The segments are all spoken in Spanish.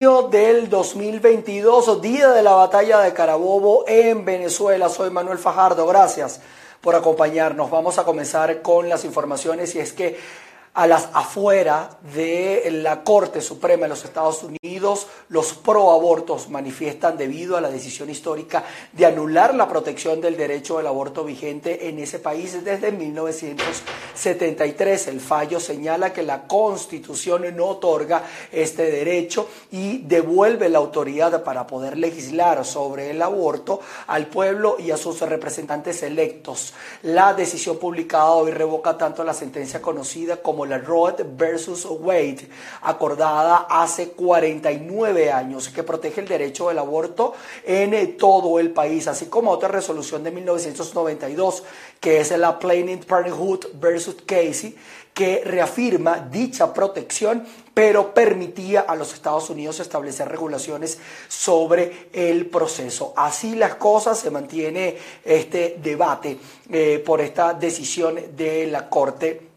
del 2022, día de la batalla de Carabobo en Venezuela. Soy Manuel Fajardo, gracias por acompañarnos. Vamos a comenzar con las informaciones y es que a las afuera de la Corte Suprema de los Estados Unidos, los proabortos manifiestan debido a la decisión histórica de anular la protección del derecho al aborto vigente en ese país desde 1973. El fallo señala que la Constitución no otorga este derecho y devuelve la autoridad para poder legislar sobre el aborto al pueblo y a sus representantes electos. La decisión publicada hoy revoca tanto la sentencia conocida como la Roe versus Wade, acordada hace 49 años, que protege el derecho del aborto en todo el país, así como otra resolución de 1992, que es la Planned Parenthood versus Casey, que reafirma dicha protección, pero permitía a los Estados Unidos establecer regulaciones sobre el proceso. Así las cosas, se mantiene este debate eh, por esta decisión de la Corte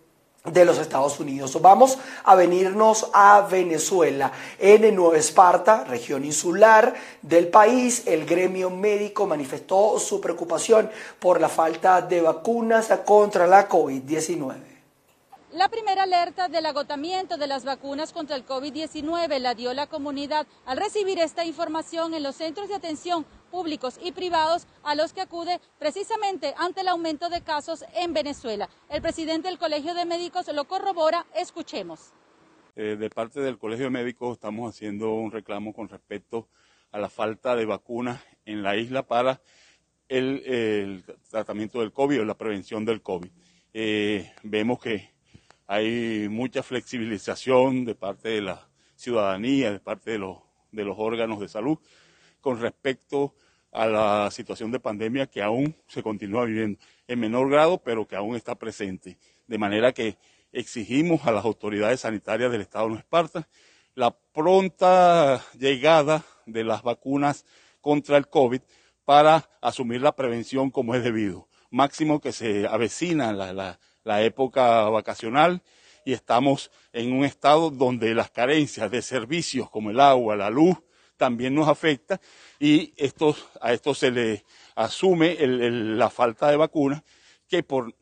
de los Estados Unidos. Vamos a venirnos a Venezuela. En Nueva Esparta, región insular del país, el gremio médico manifestó su preocupación por la falta de vacunas contra la COVID-19. La primera alerta del agotamiento de las vacunas contra el COVID-19 la dio la comunidad al recibir esta información en los centros de atención públicos y privados a los que acude precisamente ante el aumento de casos en Venezuela. El presidente del Colegio de Médicos lo corrobora. Escuchemos. Eh, de parte del Colegio de Médicos estamos haciendo un reclamo con respecto a la falta de vacunas en la isla para el, tratamiento del COVID o la prevención del COVID. Eh, vemos que hay mucha flexibilización de parte de la ciudadanía, de parte de los, órganos de salud con respecto a la situación de pandemia que aún se continúa viviendo en menor grado, pero que aún está presente. De manera que exigimos a las autoridades sanitarias del Estado de Esparta la pronta llegada de las vacunas contra el COVID para asumir la prevención como es debido. Máximo que se avecina la, la época vacacional y estamos en un estado donde las carencias de servicios como el agua, la luz, también nos afecta y a esto se le asume la falta de vacunas que por,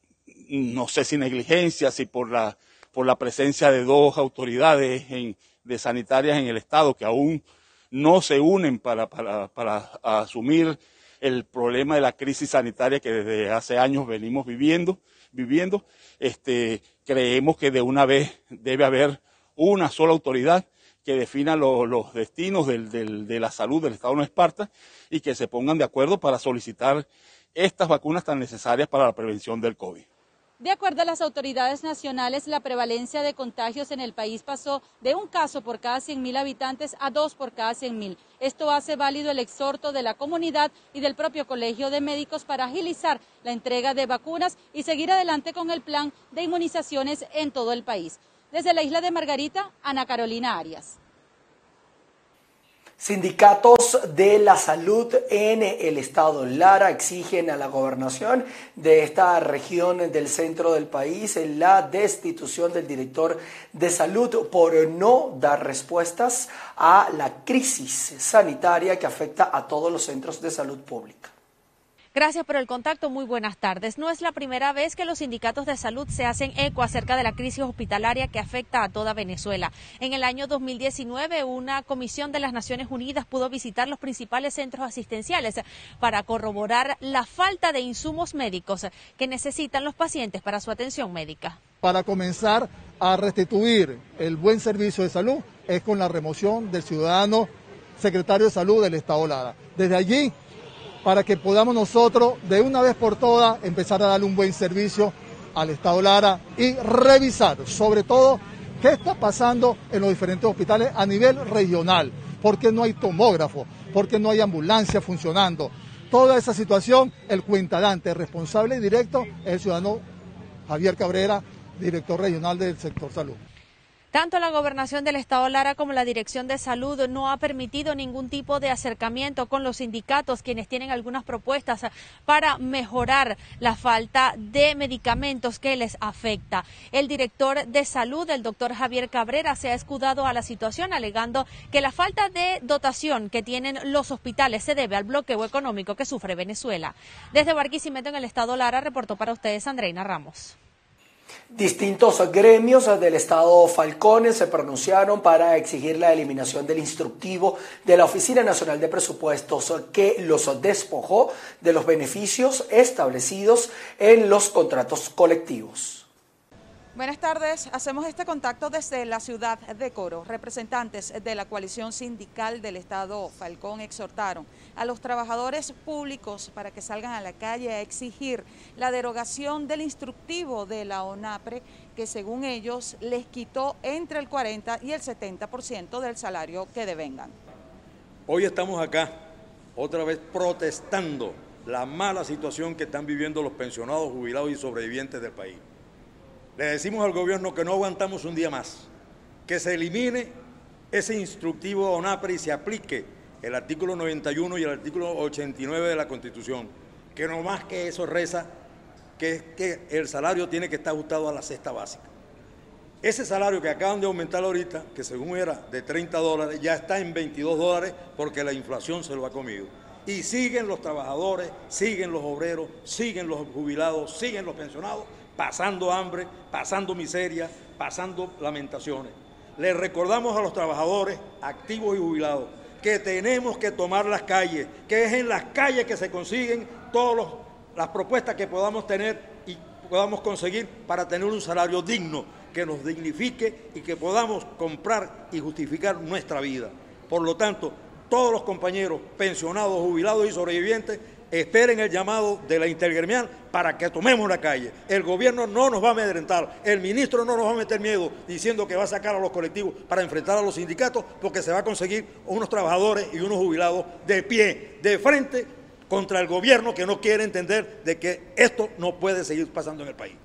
no sé si negligencia, si por la, por la presencia de dos autoridades de sanitarias en el estado que aún no se unen para, para, para asumir el problema de la crisis sanitaria que desde hace años venimos viviendo, viviendo, este, creemos que de una vez debe haber una sola autoridad que defina los destinos de la salud del Estado de Esparta y que se pongan de acuerdo para solicitar estas vacunas tan necesarias para la prevención del COVID. De acuerdo a las autoridades nacionales, la prevalencia de contagios en el país pasó de un caso por cada 100.000 habitantes a dos por cada 100.000. Esto hace válido el exhorto de la comunidad y del propio Colegio de Médicos para agilizar la entrega de vacunas y seguir adelante con el plan de inmunizaciones en todo el país. Desde la isla de Margarita, Ana Carolina Arias. Sindicatos de la salud en el estado Lara exigen a la gobernación de esta región del centro del país la destitución del director de salud por no dar respuestas a la crisis sanitaria que afecta a todos los centros de salud pública. Gracias por el contacto. Muy buenas tardes. No es la primera vez que los sindicatos de salud se hacen eco acerca de la crisis hospitalaria que afecta a toda Venezuela. En el año 2019, una comisión de las Naciones Unidas pudo visitar los principales centros asistenciales para corroborar la falta de insumos médicos que necesitan los pacientes para su atención médica. Para comenzar a restituir el buen servicio de salud es con la remoción del ciudadano secretario de salud del Estado Lara. Desde allí para que podamos nosotros de una vez por todas empezar a darle un buen servicio al Estado Lara y revisar sobre todo qué está pasando en los diferentes hospitales a nivel regional, porque no hay tomógrafo, porque no hay ambulancia funcionando. Toda esa situación, el cuentadante responsable directo es el ciudadano Javier Cabrera, director regional del sector salud. Tanto la gobernación del estado Lara como la dirección de salud no ha permitido ningún tipo de acercamiento con los sindicatos, quienes tienen algunas propuestas para mejorar la falta de medicamentos que les afecta. El director de salud, el doctor Javier Cabrera, se ha escudado a la situación alegando que la falta de dotación que tienen los hospitales se debe al bloqueo económico que sufre Venezuela. Desde Barquisimeto en el estado Lara reportó para ustedes Andreina Ramos. Distintos gremios del Estado Falcón se pronunciaron para exigir la eliminación del instructivo de la Oficina Nacional de Presupuestos que los despojó de los beneficios establecidos en los contratos colectivos. Buenas tardes. Hacemos este contacto desde la ciudad de Coro. Representantes de la coalición sindical del Estado Falcón exhortaron a los trabajadores públicos para que salgan a la calle a exigir la derogación del instructivo de la ONAPRE que según ellos les quitó entre el 40 y el 70% del salario que devengan. Hoy estamos acá otra vez protestando la mala situación que están viviendo los pensionados, jubilados y sobrevivientes del país. Le decimos al gobierno que no aguantamos un día más, que se elimine ese instructivo de ONAPRE y se aplique el artículo 91 y el artículo 89 de la Constitución, que no más que eso reza que, que el salario tiene que estar ajustado a la cesta básica. Ese salario que acaban de aumentar ahorita, que según era de 30 dólares, ya está en 22 dólares porque la inflación se lo ha comido. Y siguen los trabajadores, siguen los obreros, siguen los jubilados, siguen los pensionados pasando hambre, pasando miseria, pasando lamentaciones. Le recordamos a los trabajadores activos y jubilados que tenemos que tomar las calles, que es en las calles que se consiguen todas las propuestas que podamos tener y podamos conseguir para tener un salario digno, que nos dignifique y que podamos comprar y justificar nuestra vida. Por lo tanto, todos los compañeros pensionados, jubilados y sobrevivientes esperen el llamado de la intergremial para que tomemos la calle. El gobierno no nos va a amedrentar, el ministro no nos va a meter miedo diciendo que va a sacar a los colectivos para enfrentar a los sindicatos porque se va a conseguir unos trabajadores y unos jubilados de pie, de frente contra el gobierno que no quiere entender de que esto no puede seguir pasando en el país.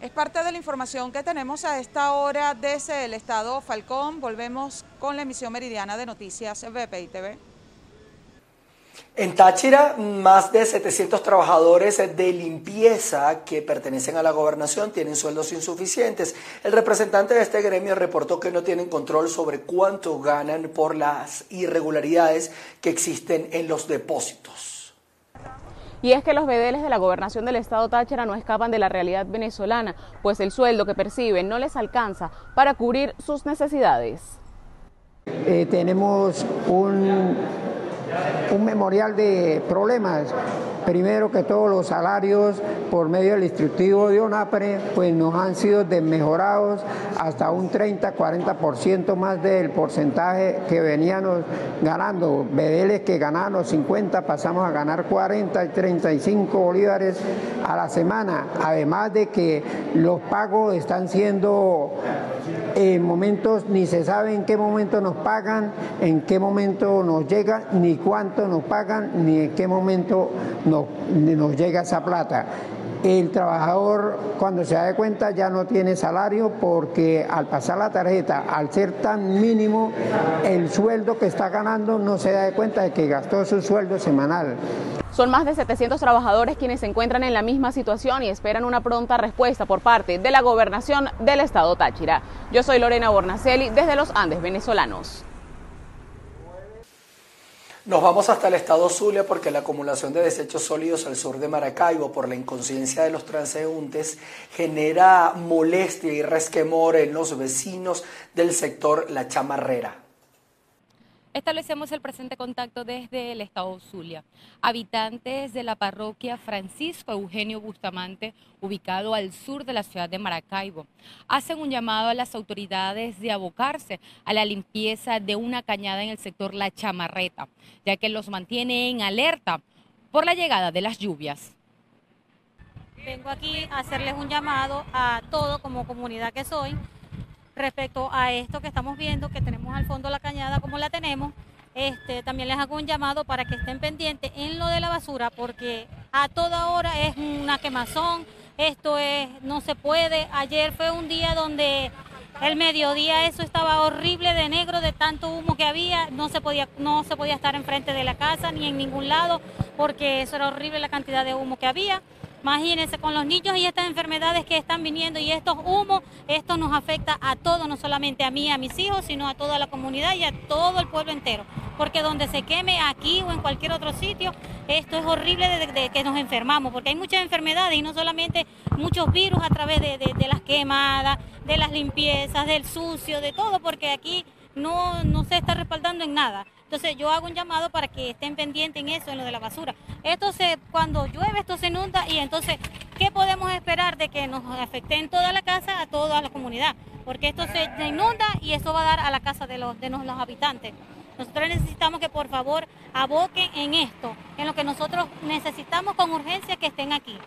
Es parte de la información que tenemos a esta hora desde el estado Falcón. Volvemos con la emisión meridiana de noticias BPI TV. En Táchira, más de 700 trabajadores de limpieza que pertenecen a la gobernación tienen sueldos insuficientes. El representante de este gremio reportó que no tienen control sobre cuánto ganan por las irregularidades que existen en los depósitos. Y es que los bedeles de la gobernación del estado Táchira no escapan de la realidad venezolana, pues el sueldo que perciben no les alcanza para cubrir sus necesidades. Eh, tenemos un un memorial de problemas. Primero que todos los salarios por medio del instructivo de ONAPRE pues nos han sido desmejorados hasta un 30-40% más del porcentaje que veníamos ganando. Bedeles que ganaban 50 pasamos a ganar 40 y 35 bolívares a la semana. Además de que los pagos están siendo en momentos ni se sabe en qué momento nos pagan, en qué momento nos llega, ni cuánto nos pagan, ni en qué momento nos, nos llega esa plata. El trabajador cuando se da cuenta ya no tiene salario porque al pasar la tarjeta, al ser tan mínimo, el sueldo que está ganando no se da cuenta de que gastó su sueldo semanal. Son más de 700 trabajadores quienes se encuentran en la misma situación y esperan una pronta respuesta por parte de la gobernación del estado Táchira. Yo soy Lorena Bornacelli desde los Andes venezolanos. Nos vamos hasta el estado Zulia porque la acumulación de desechos sólidos al sur de Maracaibo por la inconsciencia de los transeúntes genera molestia y resquemor en los vecinos del sector La Chamarrera. Establecemos el presente contacto desde el estado Zulia. Habitantes de la parroquia Francisco Eugenio Bustamante, ubicado al sur de la ciudad de Maracaibo, hacen un llamado a las autoridades de abocarse a la limpieza de una cañada en el sector La Chamarreta, ya que los mantiene en alerta por la llegada de las lluvias. Vengo aquí a hacerles un llamado a todo como comunidad que soy respecto a esto que estamos viendo, que tenemos al fondo la cañada como la tenemos, este, también les hago un llamado para que estén pendientes en lo de la basura, porque a toda hora es una quemazón, esto es, no se puede. Ayer fue un día donde El mediodía eso estaba horrible de negro, de tanto humo que había, no se podía, no se podía estar enfrente de la casa ni en ningún lado, porque eso era horrible la cantidad de humo que había. Imagínense con los niños y estas enfermedades que están viniendo y estos humos, esto nos afecta a todos, no solamente a mí, a mis hijos, sino a toda la comunidad y a todo el pueblo entero. Porque donde se queme aquí o en cualquier otro sitio, esto es horrible de, que nos enfermamos, porque hay muchas enfermedades y no solamente muchos virus a través de, de las quemadas, de las limpiezas, del sucio, de todo, porque aquí no, no se está respaldando en nada. Entonces yo hago un llamado para que estén pendientes en eso, en lo de la basura. Esto se, cuando llueve esto se inunda y entonces, ¿qué podemos esperar de que nos afecte en toda la casa, a toda la comunidad? Porque esto se inunda y eso va a dar a la casa de los, de los habitantes. Nosotros necesitamos que por favor aboquen en esto, en lo que nosotros necesitamos con urgencia que estén aquí.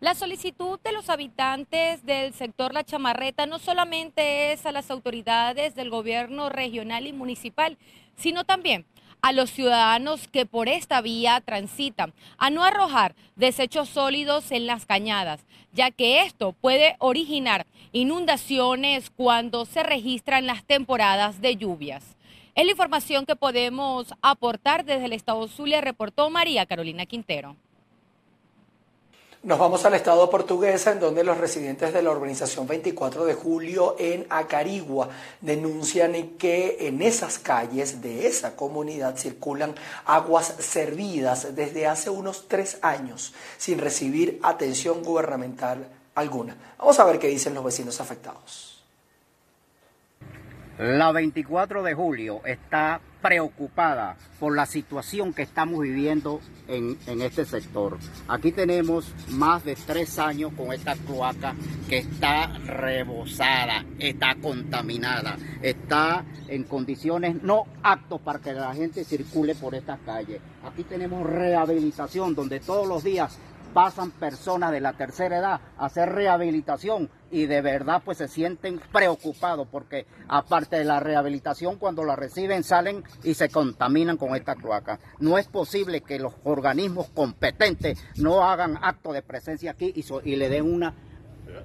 La solicitud de los habitantes del sector La Chamarreta no solamente es a las autoridades del gobierno regional y municipal, sino también a los ciudadanos que por esta vía transitan, a no arrojar desechos sólidos en las cañadas, ya que esto puede originar inundaciones cuando se registran las temporadas de lluvias. Es la información que podemos aportar desde el Estado Zulia, reportó María Carolina Quintero. Nos vamos al estado portuguesa, en donde los residentes de la urbanización 24 de julio en Acarigua denuncian que en esas calles de esa comunidad circulan aguas servidas desde hace unos tres años sin recibir atención gubernamental alguna. Vamos a ver qué dicen los vecinos afectados. La 24 de julio está preocupada por la situación que estamos viviendo en, este sector. Aquí tenemos más de tres años con esta cloaca que está rebosada, está contaminada, está en condiciones no aptos para que la gente circule por estas calles. Aquí tenemos rehabilitación donde todos los días pasan personas de la tercera edad a hacer rehabilitación y de verdad pues se sienten preocupados porque aparte de la rehabilitación cuando la reciben salen y se contaminan con esta cloaca. No es posible que los organismos competentes no hagan acto de presencia aquí y, le den una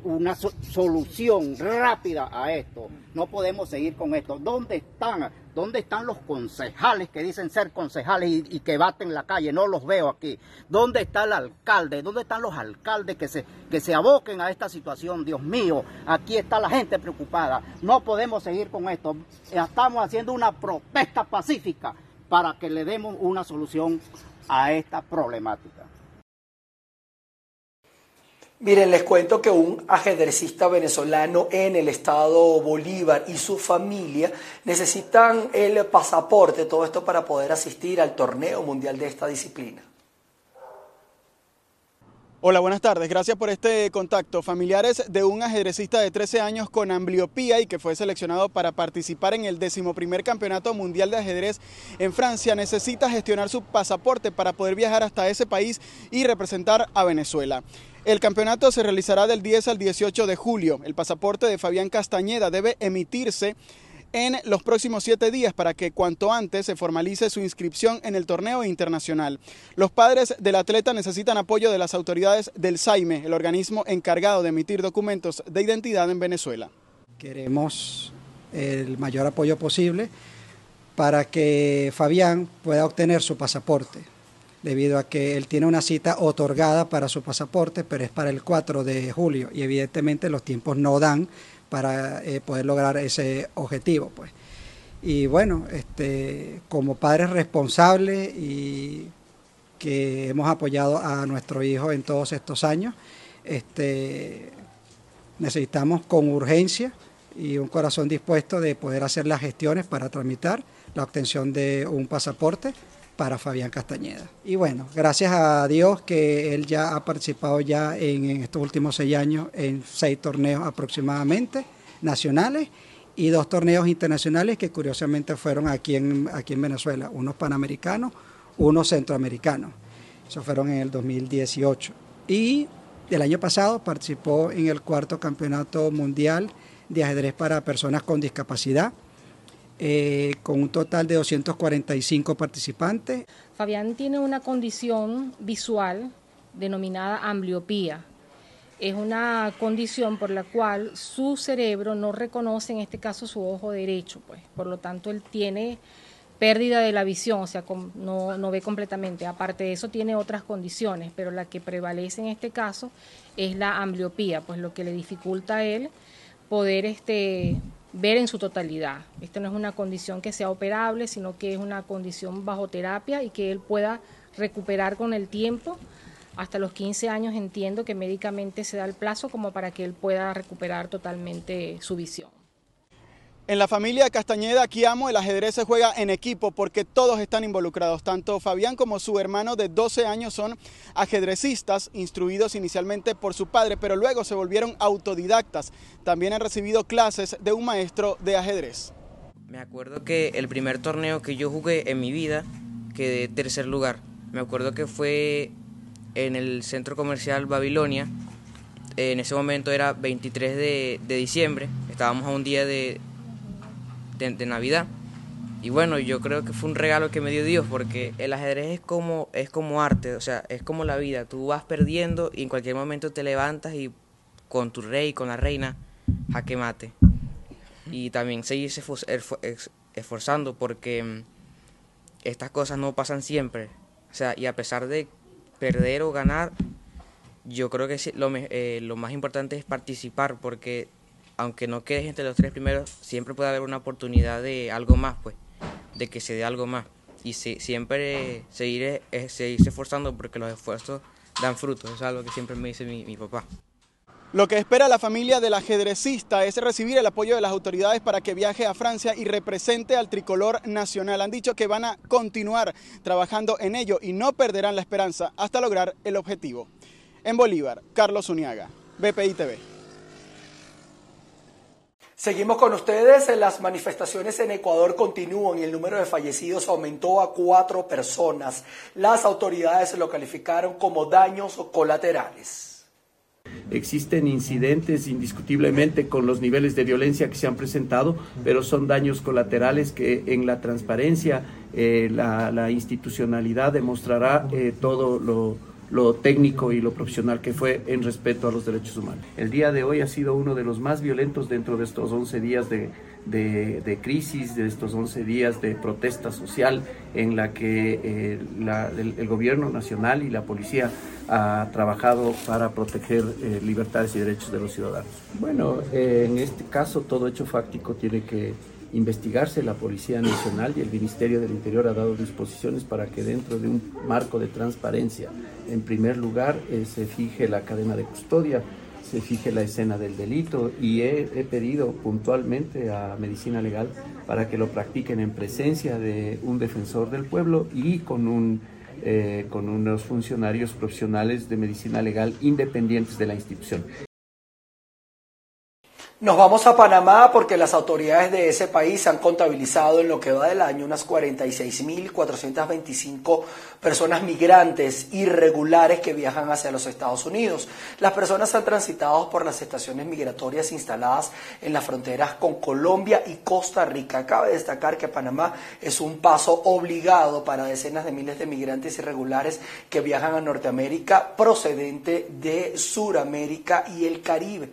una solución rápida a esto. No podemos seguir con esto. ¿Dónde están? ¿Dónde están los concejales que dicen ser concejales y, que baten la calle? No los veo aquí. ¿Dónde está el alcalde? ¿Dónde están los alcaldes que se, que se aboquen a esta situación? Dios mío, aquí está la gente preocupada. No podemos seguir con esto. Estamos haciendo una protesta pacífica para que le demos una solución a esta problemática. Miren, les cuento que un ajedrecista venezolano en el estado Bolívar y su familia necesitan el pasaporte, todo esto para poder asistir al torneo mundial de esta disciplina. Hola, buenas tardes. Gracias por este contacto. Familiares de un ajedrecista de 13 años con ambliopía y que fue seleccionado para participar en el decimoprimer campeonato mundial de ajedrez en Francia necesita gestionar su pasaporte para poder viajar hasta ese país y representar a Venezuela. El campeonato se realizará del 10 al 18 de julio. El pasaporte de Fabián Castañeda debe emitirse en los próximos siete días para que cuanto antes se formalice su inscripción en el torneo internacional. Los padres del atleta necesitan apoyo de las autoridades del SAIME, el organismo encargado de emitir documentos de identidad en Venezuela. Queremos el mayor apoyo posible para que Fabián pueda obtener su pasaporte debido a que él tiene una cita otorgada para su pasaporte, pero es para el 4 de julio y evidentemente los tiempos no dan para eh, poder lograr ese objetivo. Pues. Y bueno, este, como padres responsables y que hemos apoyado a nuestro hijo en todos estos años, este, necesitamos con urgencia y un corazón dispuesto de poder hacer las gestiones para tramitar la obtención de un pasaporte para Fabián Castañeda. Y bueno, gracias a Dios que él ya ha participado ya en, estos últimos seis años en seis torneos aproximadamente nacionales y dos torneos internacionales que curiosamente fueron aquí en, aquí en Venezuela, unos panamericanos, unos centroamericanos. Esos fueron en el 2018. Y el año pasado participó en el cuarto campeonato mundial de ajedrez para personas con discapacidad eh, con un total de 245 participantes. Fabián tiene una condición visual denominada ambliopía. es una condición por la cual su cerebro no reconoce en este caso su ojo derecho, pues por lo tanto él tiene pérdida de la visión, o sea, no, no ve completamente. Aparte de eso tiene otras condiciones, pero la que prevalece en este caso es la ambliopía, pues lo que le dificulta a él poder este, ver en su totalidad. Esto no es una condición que sea operable, sino que es una condición bajo terapia y que él pueda recuperar con el tiempo. Hasta los 15 años entiendo que médicamente se da el plazo como para que él pueda recuperar totalmente su visión. En la familia Castañeda, aquí amo, el ajedrez se juega en equipo porque todos están involucrados. Tanto Fabián como su hermano de 12 años son ajedrecistas, instruidos inicialmente por su padre, pero luego se volvieron autodidactas. También han recibido clases de un maestro de ajedrez. Me acuerdo que el primer torneo que yo jugué en mi vida quedé tercer lugar. Me acuerdo que fue en el centro comercial Babilonia. En ese momento era 23 de, de diciembre. Estábamos a un día de, de, Navidad. Y bueno, yo creo que fue un regalo que me dio Dios, porque el ajedrez es como, es como arte, o sea, es como la vida. Tú vas perdiendo y en cualquier momento te levantas y con tu rey, con la reina, jaque mate. Y también seguirse esforzando porque mm, estas cosas no pasan siempre. O sea, y a pesar de perder o ganar, yo creo que lo, eh, lo más importante es participar porque aunque no quedes entre los tres primeros, siempre puede haber una oportunidad de algo más, pues, de que se dé algo más. Y siempre seguir, seguirse esforzando porque los esfuerzos dan frutos, es algo que siempre me dice mi, mi papá. Lo que espera la familia del ajedrecista es recibir el apoyo de las autoridades para que viaje a Francia y represente al tricolor nacional. Han dicho que van a continuar trabajando en ello y no perderán la esperanza hasta lograr el objetivo. En Bolívar, Carlos Uniaga, BPI TV. Seguimos con ustedes. Las manifestaciones en Ecuador continúan y el número de fallecidos aumentó a cuatro personas. Las autoridades lo calificaron como daños colaterales. Existen incidentes indiscutiblemente con los niveles de violencia que se han presentado, pero son daños colaterales que en la transparencia eh, la, institucionalidad demostrará eh, todo lo lo técnico y lo profesional que fue en respeto a los derechos humanos. El día de hoy ha sido uno de los más violentos dentro de estos 11 días de, de, crisis, de estos 11 días de protesta social en la que eh, el, gobierno nacional y la policía ha trabajado para proteger eh, libertades y derechos de los ciudadanos. Bueno, eh, en este caso todo hecho fáctico tiene que investigarse. La Policía Nacional y el Ministerio del Interior ha dado disposiciones para que dentro de un marco de transparencia, en primer lugar, eh, se fije la cadena de custodia, se fije la escena del delito y he, pedido puntualmente a Medicina Legal para que lo practiquen en presencia de un defensor del pueblo y con eh, con unos funcionarios profesionales de medicina legal independientes de la institución. Nos vamos a Panamá porque las autoridades de ese país han contabilizado en lo que va del año unas 46.425 personas migrantes irregulares que viajan hacia los Estados Unidos. Las personas han transitado por las estaciones migratorias instaladas en las fronteras con Colombia y Costa Rica. Cabe destacar que Panamá es un paso obligado para decenas de miles de migrantes irregulares que viajan a Norteamérica procedente de Suramérica y el Caribe.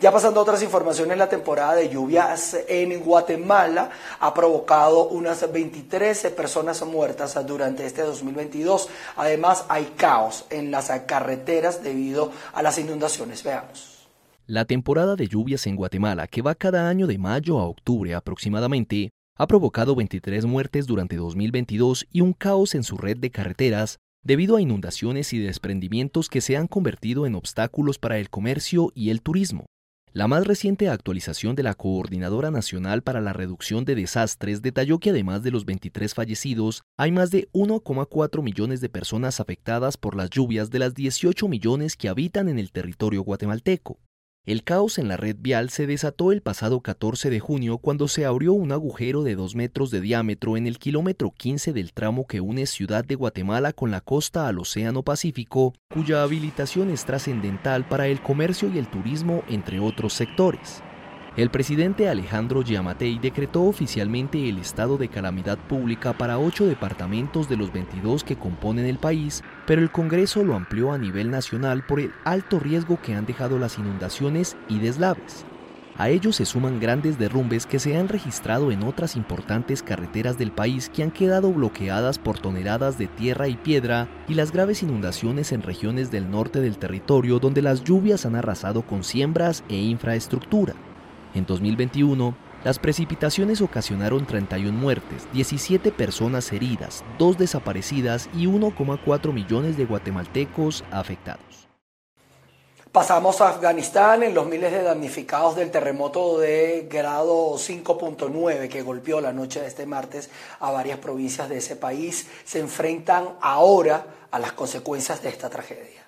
Ya pasando a otras informaciones, la temporada de lluvias en Guatemala ha provocado unas 23 personas muertas durante este 2022. Además, hay caos en las carreteras debido a las inundaciones. Veamos. La temporada de lluvias en Guatemala, que va cada año de mayo a octubre aproximadamente, ha provocado 23 muertes durante 2022 y un caos en su red de carreteras debido a inundaciones y desprendimientos que se han convertido en obstáculos para el comercio y el turismo. La más reciente actualización de la Coordinadora Nacional para la Reducción de Desastres detalló que además de los 23 fallecidos, hay más de 1,4 millones de personas afectadas por las lluvias de las 18 millones que habitan en el territorio guatemalteco. El caos en la red vial se desató el pasado 14 de junio cuando se abrió un agujero de 2 metros de diámetro en el kilómetro 15 del tramo que une Ciudad de Guatemala con la costa al Océano Pacífico, cuya habilitación es trascendental para el comercio y el turismo, entre otros sectores. El presidente Alejandro Giamatei decretó oficialmente el estado de calamidad pública para ocho departamentos de los 22 que componen el país, pero el Congreso lo amplió a nivel nacional por el alto riesgo que han dejado las inundaciones y deslaves. A ellos se suman grandes derrumbes que se han registrado en otras importantes carreteras del país que han quedado bloqueadas por toneladas de tierra y piedra y las graves inundaciones en regiones del norte del territorio donde las lluvias han arrasado con siembras e infraestructura. En 2021, las precipitaciones ocasionaron 31 muertes, 17 personas heridas, 2 desaparecidas y 1,4 millones de guatemaltecos afectados. Pasamos a Afganistán en los miles de damnificados del terremoto de grado 5.9 que golpeó la noche de este martes a varias provincias de ese país se enfrentan ahora a las consecuencias de esta tragedia.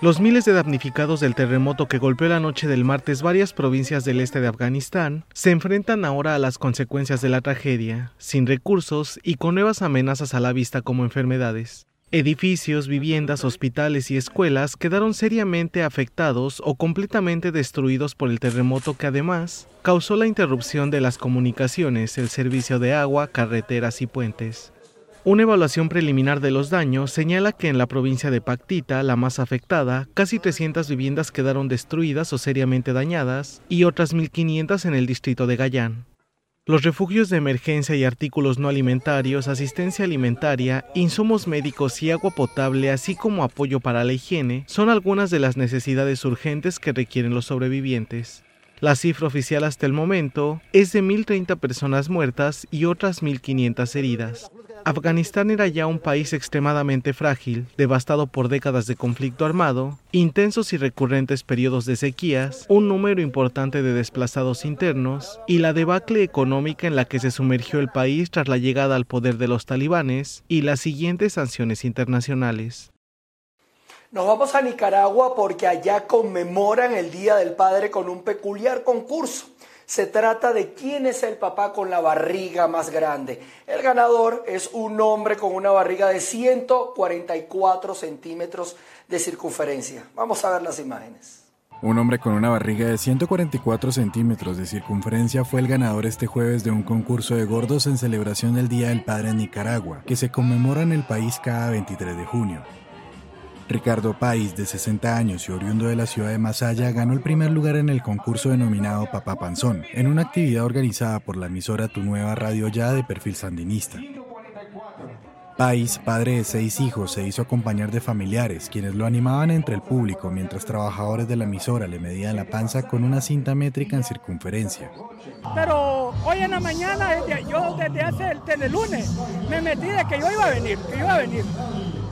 Los miles de damnificados del terremoto que golpeó la noche del martes varias provincias del este de Afganistán se enfrentan ahora a las consecuencias de la tragedia, sin recursos y con nuevas amenazas a la vista como enfermedades. Edificios, viviendas, hospitales y escuelas quedaron seriamente afectados o completamente destruidos por el terremoto que además causó la interrupción de las comunicaciones, el servicio de agua, carreteras y puentes. Una evaluación preliminar de los daños señala que en la provincia de Pactita, la más afectada, casi 300 viviendas quedaron destruidas o seriamente dañadas y otras 1.500 en el distrito de Gayán. Los refugios de emergencia y artículos no alimentarios, asistencia alimentaria, insumos médicos y agua potable, así como apoyo para la higiene, son algunas de las necesidades urgentes que requieren los sobrevivientes. La cifra oficial hasta el momento es de 1.030 personas muertas y otras 1.500 heridas. Afganistán era ya un país extremadamente frágil, devastado por décadas de conflicto armado, intensos y recurrentes periodos de sequías, un número importante de desplazados internos y la debacle económica en la que se sumergió el país tras la llegada al poder de los talibanes y las siguientes sanciones internacionales. Nos vamos a Nicaragua porque allá conmemoran el Día del Padre con un peculiar concurso. Se trata de quién es el papá con la barriga más grande. El ganador es un hombre con una barriga de 144 centímetros de circunferencia. Vamos a ver las imágenes. Un hombre con una barriga de 144 centímetros de circunferencia fue el ganador este jueves de un concurso de gordos en celebración del Día del Padre en Nicaragua, que se conmemora en el país cada 23 de junio. Ricardo País, de 60 años y oriundo de la ciudad de Masaya, ganó el primer lugar en el concurso denominado Papá Panzón, en una actividad organizada por la emisora Tu Nueva Radio Ya de perfil sandinista. País, padre de seis hijos, se hizo acompañar de familiares, quienes lo animaban entre el público mientras trabajadores de la emisora le medían la panza con una cinta métrica en circunferencia. Pero hoy en la mañana, yo desde hace el, lunes, me metí de que yo iba a venir, que iba a venir.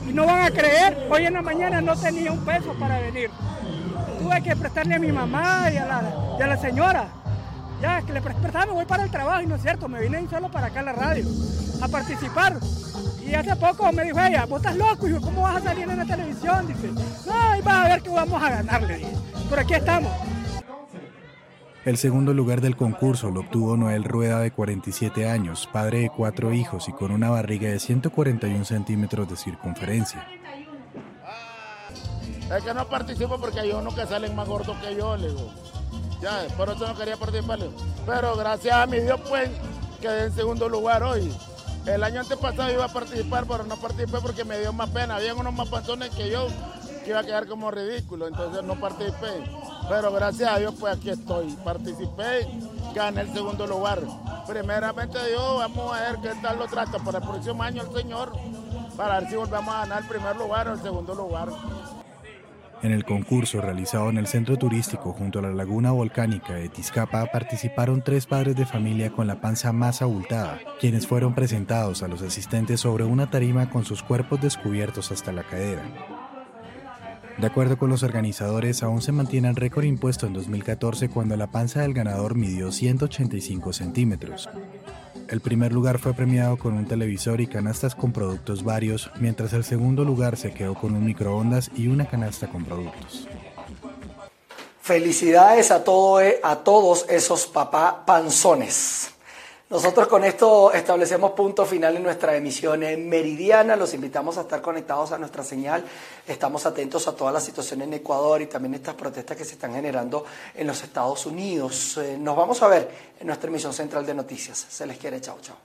Y no van a creer, hoy en la mañana no tenía un peso para venir. Tuve que prestarle a mi mamá y a la, señora. Ya, que le prestaba, voy para el trabajo y no es cierto, me vine solo para acá a la radio a participar. Y hace poco me dijo ella, vos estás loco, yo, ¿cómo vas a salir en la televisión? Dice, no, y vas a ver que vamos a ganarle. Por aquí estamos. El segundo lugar del concurso lo obtuvo Noel Rueda de 47 años, padre de cuatro hijos y con una barriga de 141 centímetros de circunferencia. Es que no participo porque hay uno que salen más gordos que yo, le digo. Ya, por eso no quería participar. Pero gracias a mi Dios, pues, quedé en segundo lugar hoy. El año antepasado iba a participar, pero no participé porque me dio más pena. Habían unos más panzones que yo que iba a quedar como ridículo, entonces no participé. Pero gracias a Dios, pues aquí estoy. Participé, gané el segundo lugar. Primeramente Dios, vamos a ver qué tal lo trata para el próximo año el Señor, para ver si volvemos a ganar el primer lugar o el segundo lugar. En el concurso realizado en el centro turístico junto a la laguna volcánica de Tizcapa participaron tres padres de familia con la panza más abultada, quienes fueron presentados a los asistentes sobre una tarima con sus cuerpos descubiertos hasta la cadera. De acuerdo con los organizadores, aún se mantiene el récord impuesto en 2014 cuando la panza del ganador midió 185 centímetros. El primer lugar fue premiado con un televisor y canastas con productos varios, mientras el segundo lugar se quedó con un microondas y una canasta con productos. Felicidades a, todo, a todos esos papá panzones. Nosotros con esto establecemos punto final en nuestra emisión meridiana. Los invitamos a estar conectados a nuestra señal. Estamos atentos a toda la situación en Ecuador y también estas protestas que se están generando en los Estados Unidos. Eh, nos vamos a ver en nuestra emisión central de noticias. Se les quiere. Chao, chao.